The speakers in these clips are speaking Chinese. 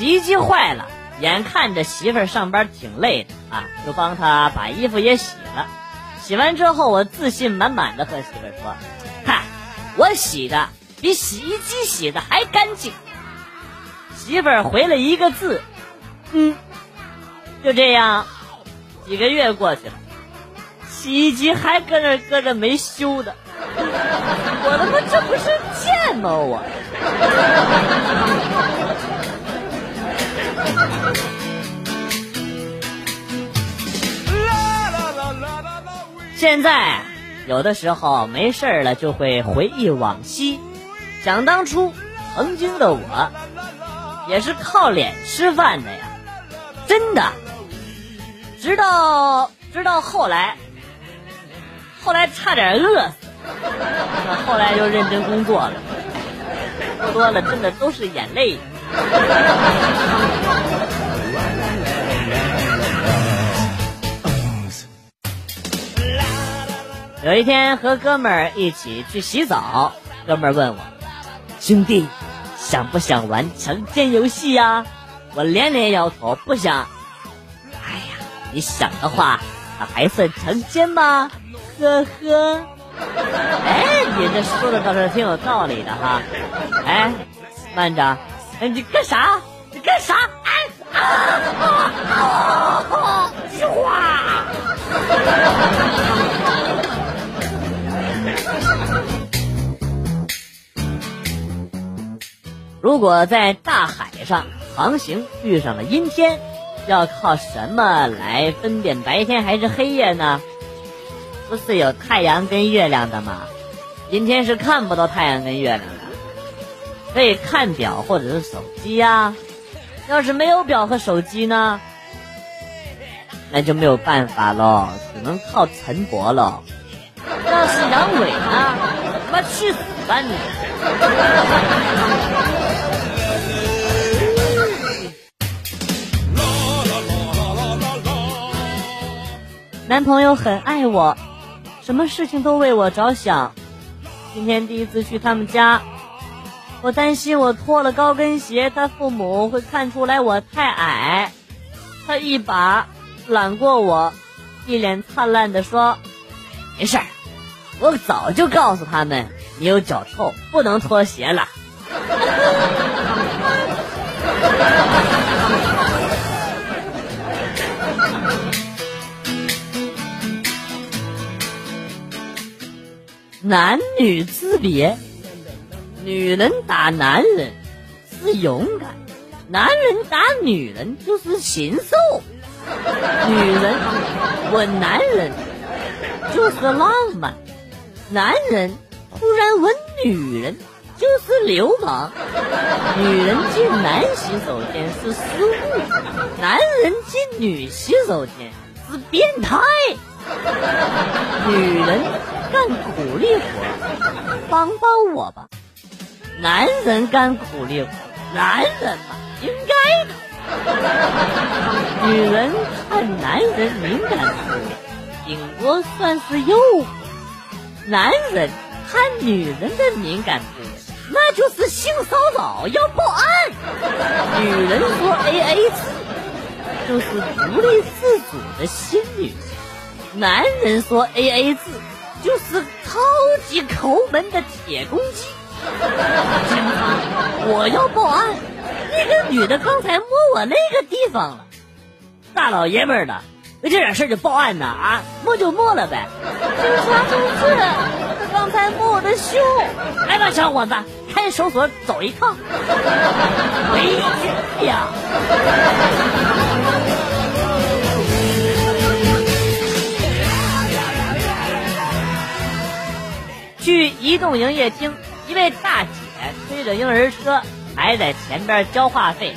洗衣机坏了，眼看着媳妇儿上班挺累的啊，就帮她把衣服也洗了。洗完之后，我自信满满的和媳妇儿说：“看，我洗的比洗衣机洗的还干净。”媳妇儿回了一个字：“嗯。”就这样，几个月过去了，洗衣机还搁那搁着没修的。我他妈这不是贱吗？我。现在有的时候没事了，就会回忆往昔，想当初曾经的我，也是靠脸吃饭的呀，真的。直到直到后来，后来差点饿死，后来又认真工作了，说多了真的都是眼泪。有一天和哥们儿一起去洗澡，哥们儿问我：“兄弟，想不想玩强奸游戏呀？”我连连摇头，不想。哎呀，你想的话，那还算强奸吗？呵呵。哎，你这说的倒是挺有道理的哈。哎，慢着，哎，你干啥？你干啥？哎啊啊啊！菊花。如果在大海上航行遇上了阴天，要靠什么来分辨白天还是黑夜呢？不是有太阳跟月亮的吗？阴天是看不到太阳跟月亮的，可以看表或者是手机呀。要是没有表和手机呢，那就没有办法喽，只能靠晨勃喽。要是阳痿呢，他妈去死吧你！男朋友很爱我，什么事情都为我着想。今天第一次去他们家，我担心我脱了高跟鞋，他父母会看出来我太矮。他一把揽过我，一脸灿烂的说：“没事儿，我早就告诉他们你有脚臭，不能脱鞋了。”男女之别，女人打男人是勇敢，男人打女人就是禽兽。女人吻男人就是浪漫，男人突然吻女人就是流氓。女人进男洗手间是失误，男人进女洗手间是变态。女人。干苦力活，帮帮我吧！男人干苦力活，男人嘛，应该的。女人看男人敏感处，顶多算是诱惑；男人看女人的敏感处，那就是性骚扰，要报案。女人说 A A 制，就是独立自主的新女性；男人说 A A 制。就是超级抠门的铁公鸡，警察，我要报案！那个女的刚才摸我那个地方了，大老爷们儿的，为这点事儿就报案呢啊？摸就摸了呗。警察同志，他刚才摸我的胸，来吧，小伙子，看守所走一趟，回去呀。去移动营业厅，一位大姐推着婴儿车，还在前边交话费。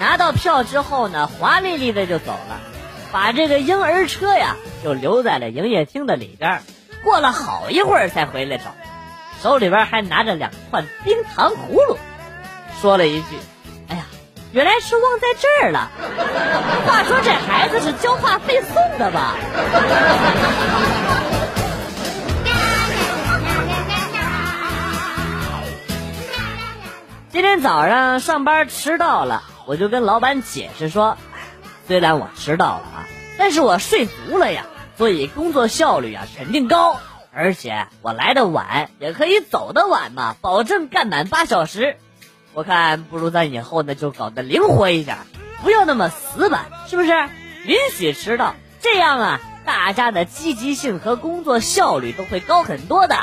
拿到票之后呢，华丽丽的就走了，把这个婴儿车呀就留在了营业厅的里边。过了好一会儿才回来找，手里边还拿着两串冰糖葫芦，说了一句：“哎呀，原来是忘在这儿了。”话说这孩子是交话费送的吧？今天早上上班迟到了，我就跟老板解释说，虽然我迟到了啊，但是我睡足了呀，所以工作效率啊肯定高。而且我来的晚也可以走得晚嘛，保证干满八小时。我看不如咱以后呢就搞得灵活一点，不要那么死板，是不是？允许迟到，这样啊，大家的积极性和工作效率都会高很多的。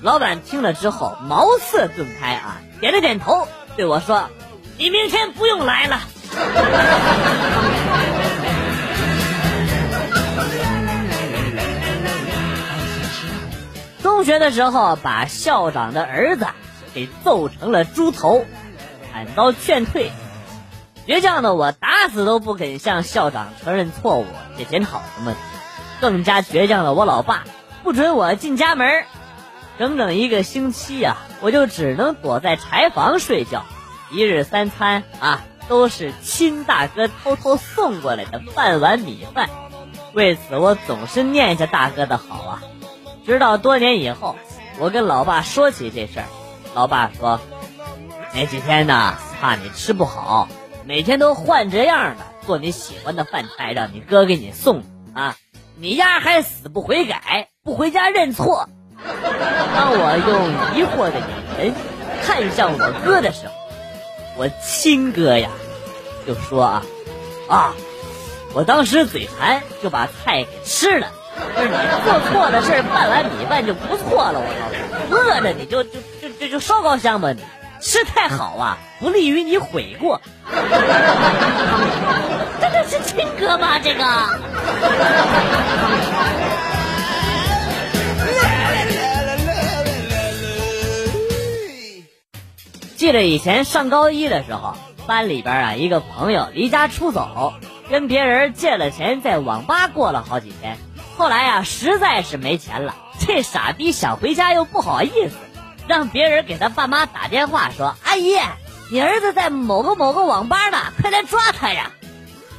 老板听了之后茅塞顿开啊，点了点头，对我说：“你明天不用来了。” 中学的时候，把校长的儿子给揍成了猪头，惨遭劝退。倔强的我打死都不肯向校长承认错误，也检讨什么的。更加倔强的我老爸不准我进家门，整整一个星期呀，我就只能躲在柴房睡觉。一日三餐啊，都是亲大哥偷偷送过来的半碗米饭。为此，我总是念着大哥的好啊。直到多年以后，我跟老爸说起这事儿，老爸说：“那几天呢，怕你吃不好，每天都换着样的做你喜欢的饭菜，让你哥给你送啊。你丫还死不悔改，不回家认错。”当我用疑惑的眼神看向我哥的时候，我亲哥呀就说：“啊啊，我当时嘴馋，就把菜给吃了。”不是你做错的事半碗米饭就不错了，我告诉你，饿着你就就就就就烧高香吧，你吃太好啊，不利于你悔过。这个是亲哥吗？这个。记得以前上高一的时候，班里边啊一个朋友离家出走，跟别人借了钱，在网吧过了好几天。后来呀，实在是没钱了，这傻逼想回家又不好意思，让别人给他爸妈打电话说：“阿姨，你儿子在某个某个网吧呢，快来抓他呀！”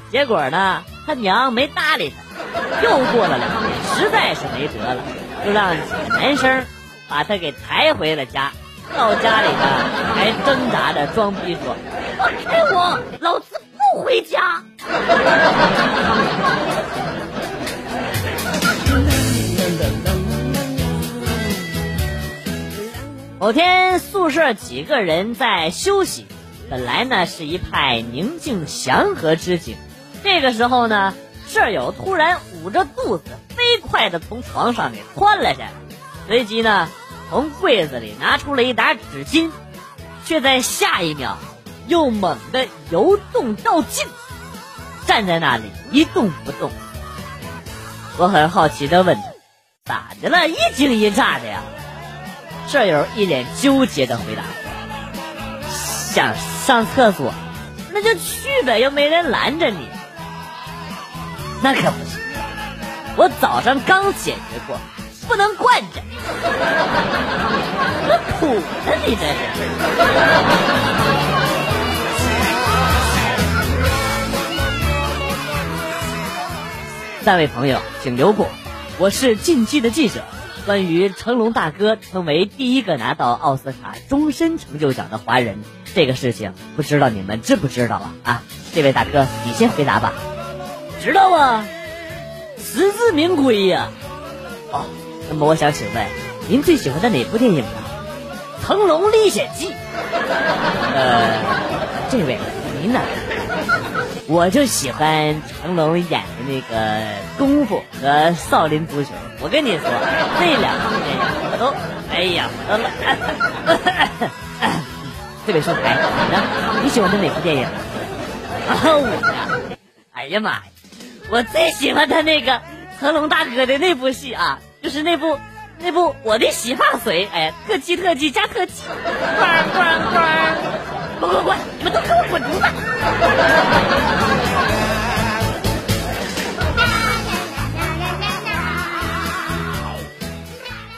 结果呢，他娘没搭理他。又过了两天，实在是没辙了，就让几个男生把他给抬回了家。到家里呢，还挣扎着装逼说：“放开我，老子不回家。”某天宿舍几个人在休息，本来呢是一派宁静祥和之景。这个时候呢，舍友突然捂着肚子，飞快的从床上给窜了下来，随即呢从柜子里拿出了一沓纸巾，却在下一秒又猛地由动到静，站在那里一动不动。我很好奇的问他：“咋的了？一惊一乍的呀？”舍友一脸纠结的回答：“想上厕所，那就去呗，又没人拦着你。那可不行，我早上刚解决过，不能惯着。那苦呢？你这是？三位朋友，请留步，我是进击的记者。”关于成龙大哥成为第一个拿到奥斯卡终身成就奖的华人这个事情，不知道你们知不知道啊？啊，这位大哥，你先回答吧。知道啊，实至名归呀。哦，那么我想请问，您最喜欢的哪部电影呢？《成龙历险记》。呃，这位，您呢？我就喜欢成龙演的那个功夫和少林足球。我跟你说，这两部电影我都，哎呀，我都了。这位收台，你呢？你喜欢的哪部电影？啊，我呀，哎呀妈呀，我最喜欢他那个成龙大哥的那部戏啊，就是那部那部《我的洗发水》。哎，特技特技加特技，咣咣咣。滚滚滚！你们都给我滚犊子！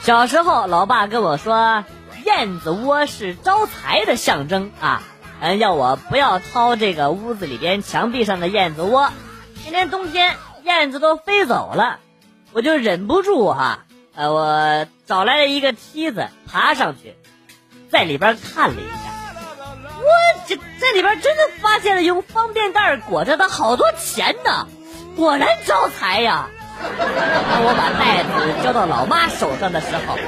小时候，老爸跟我说，燕子窝是招财的象征啊，嗯，要我不要掏这个屋子里边墙壁上的燕子窝。今年冬天，燕子都飞走了，我就忍不住哈，呃，我找来了一个梯子，爬上去，在里边看了一下。我这在里边真的发现了用方便袋裹着的好多钱呢，果然招财呀！当我把袋子交到老妈手上的时候，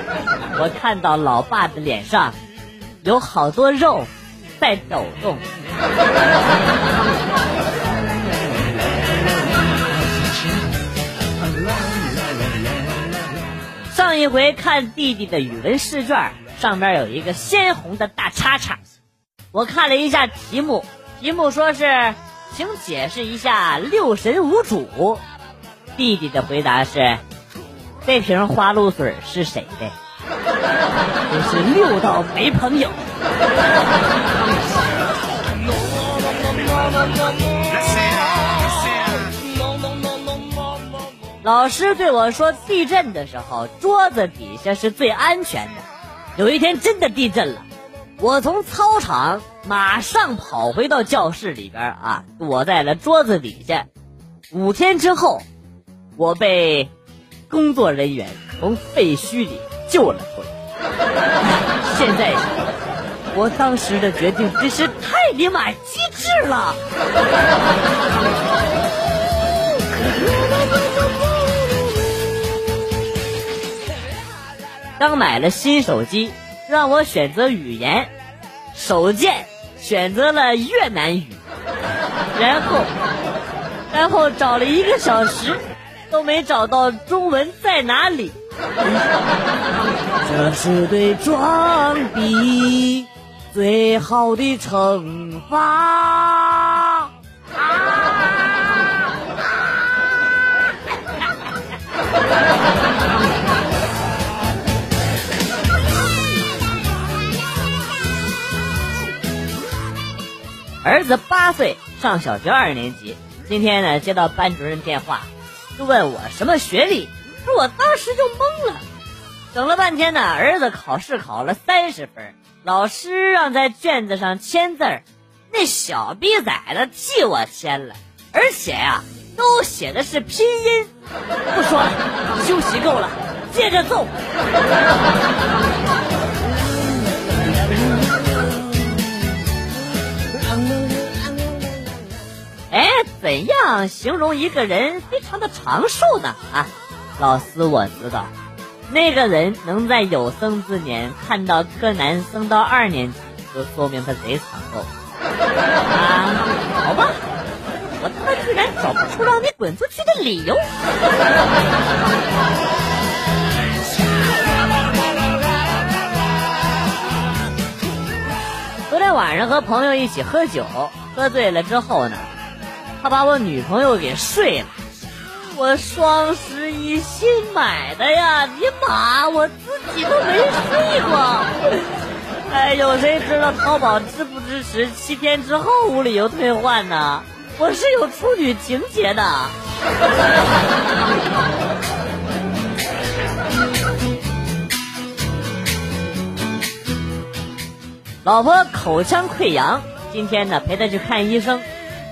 我看到老爸的脸上有好多肉在抖动。上一回看弟弟的语文试卷，上面有一个鲜红的大叉叉。我看了一下题目，题目说是，请解释一下六神无主。弟弟的回答是：这瓶花露水是谁的？真是六道没朋友。老师对我说，地震的时候桌子底下是最安全的。有一天真的地震了，我从操场马上跑回到教室里边啊，躲在了桌子底下。五天之后。我被工作人员从废墟里救了出来。现在，我当时的决定真是太尼玛机智了。刚买了新手机，让我选择语言，手贱选择了越南语，然后，然后找了一个小时。都没找到中文在哪里，这是对装逼最好的惩罚。儿子八岁，上小学二年级。今天呢，接到班主任电话。就问我什么学历，说我当时就懵了，等了半天呢，儿子考试考了三十分，老师让在卷子上签字儿，那小逼崽子替我签了，而且呀，都写的是拼音。不说了，休息够了，接着揍。哎，怎样形容一个人非常的长寿呢？啊，老师我知道，那个人能在有生之年看到柯南升到二年级，就说明他贼长寿。啊，好吧，我他妈居然找不出让你滚出去的理由。昨天晚上和朋友一起喝酒，喝醉了之后呢？他把我女朋友给睡了，我双十一新买的呀！尼玛，我自己都没睡过。哎，有谁知道淘宝支不支持七天之后无理由退换呢？我是有处女情节的。老婆口腔溃疡，今天呢陪她去看医生。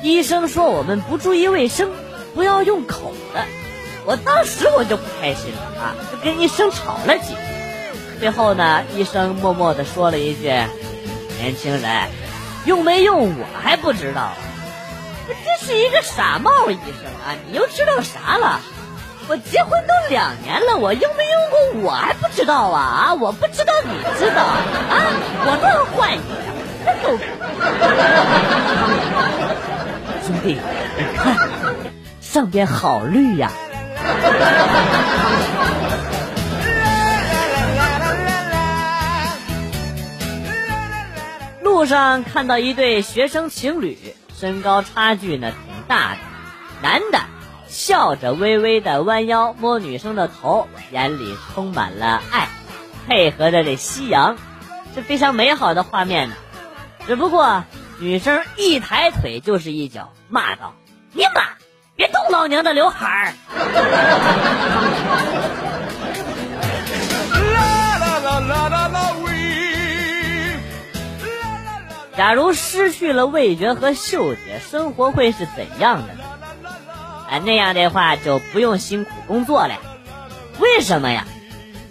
医生说我们不注意卫生，不要用口的。我当时我就不开心了啊，就跟医生吵了几句。最后呢，医生默默的说了一句：“年轻人，用没用我还不知道。”这这是一个傻帽医生啊！你又知道啥了？我结婚都两年了，我用没用过我还不知道啊啊！我不知道你知道啊？我都要换一个，真狗。兄弟，你看上边好绿呀！路上看到一对学生情侣，身高差距呢挺大的。男的笑着微微的弯腰摸女生的头，眼里充满了爱，配合着这夕阳，是非常美好的画面呢。只不过。女生一抬腿就是一脚，骂道：“你妈，别动老娘的刘海儿！” 假如失去了味觉和嗅觉，生活会是怎样的呢？哎，那样的话就不用辛苦工作了。为什么呀？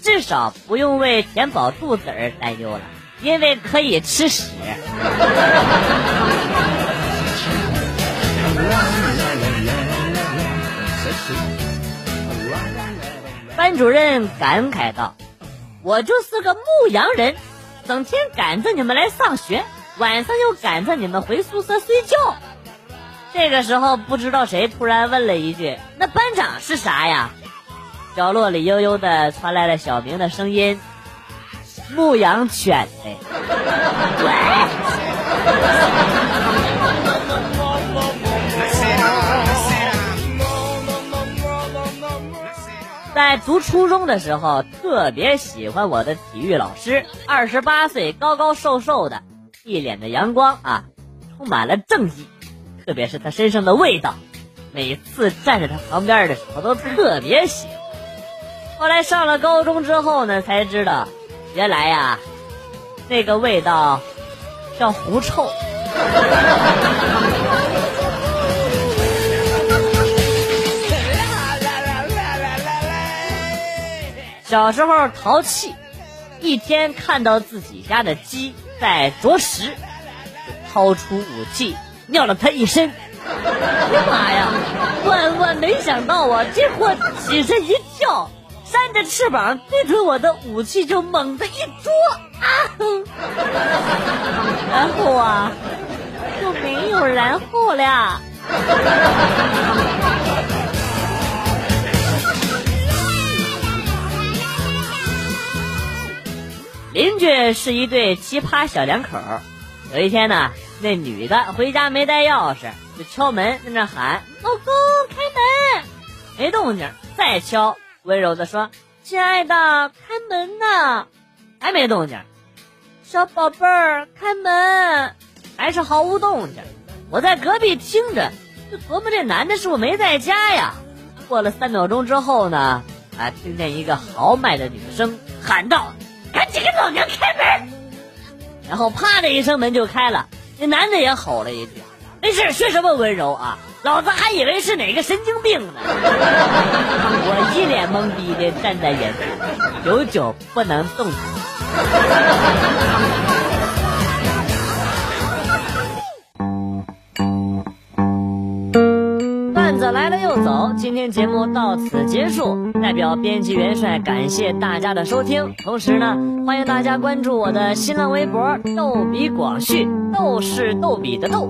至少不用为填饱肚子而担忧了。因为可以吃屎。班主任感慨道：“我就是个牧羊人，整天赶着你们来上学，晚上又赶着你们回宿舍睡觉。”这个时候，不知道谁突然问了一句：“那班长是啥呀？”角落里悠悠的传来了小明的声音：“牧羊犬的。”在读初中的时候，特别喜欢我的体育老师，二十八岁，高高瘦瘦的，一脸的阳光啊，充满了正义。特别是他身上的味道，每次站在他旁边的时候都特别喜欢。后来上了高中之后呢，才知道，原来呀，那个味道叫狐臭。小时候淘气，一天看到自己家的鸡在啄食，掏出武器。尿了它一身，哎呀妈呀！万万没想到啊！这货起身一跳，扇着翅膀对准我的武器就猛地一啄啊哼！然后啊，就没有然后了。邻居是一对奇葩小两口，有一天呢。那女的回家没带钥匙，就敲门在那喊：“老公，开门！”没动静，再敲，温柔的说：“亲爱的，开门呐！”还没动静，小宝贝儿，开门，还是毫无动静。我在隔壁听着，就琢磨这男的是不是没在家呀？过了三秒钟之后呢，啊，听见一个豪迈的女声喊道：“赶紧给老娘开门！”然后啪的一声，门就开了。那男的也吼了一句：“没事，学什么温柔啊？老子还以为是哪个神经病呢。”我一脸懵逼的站在原地，久久不能动弹。段子来了又走，今天节目到此结束。代表编辑元帅感谢大家的收听，同时呢，欢迎大家关注我的新浪微博“逗比广旭”。逗是逗比的逗，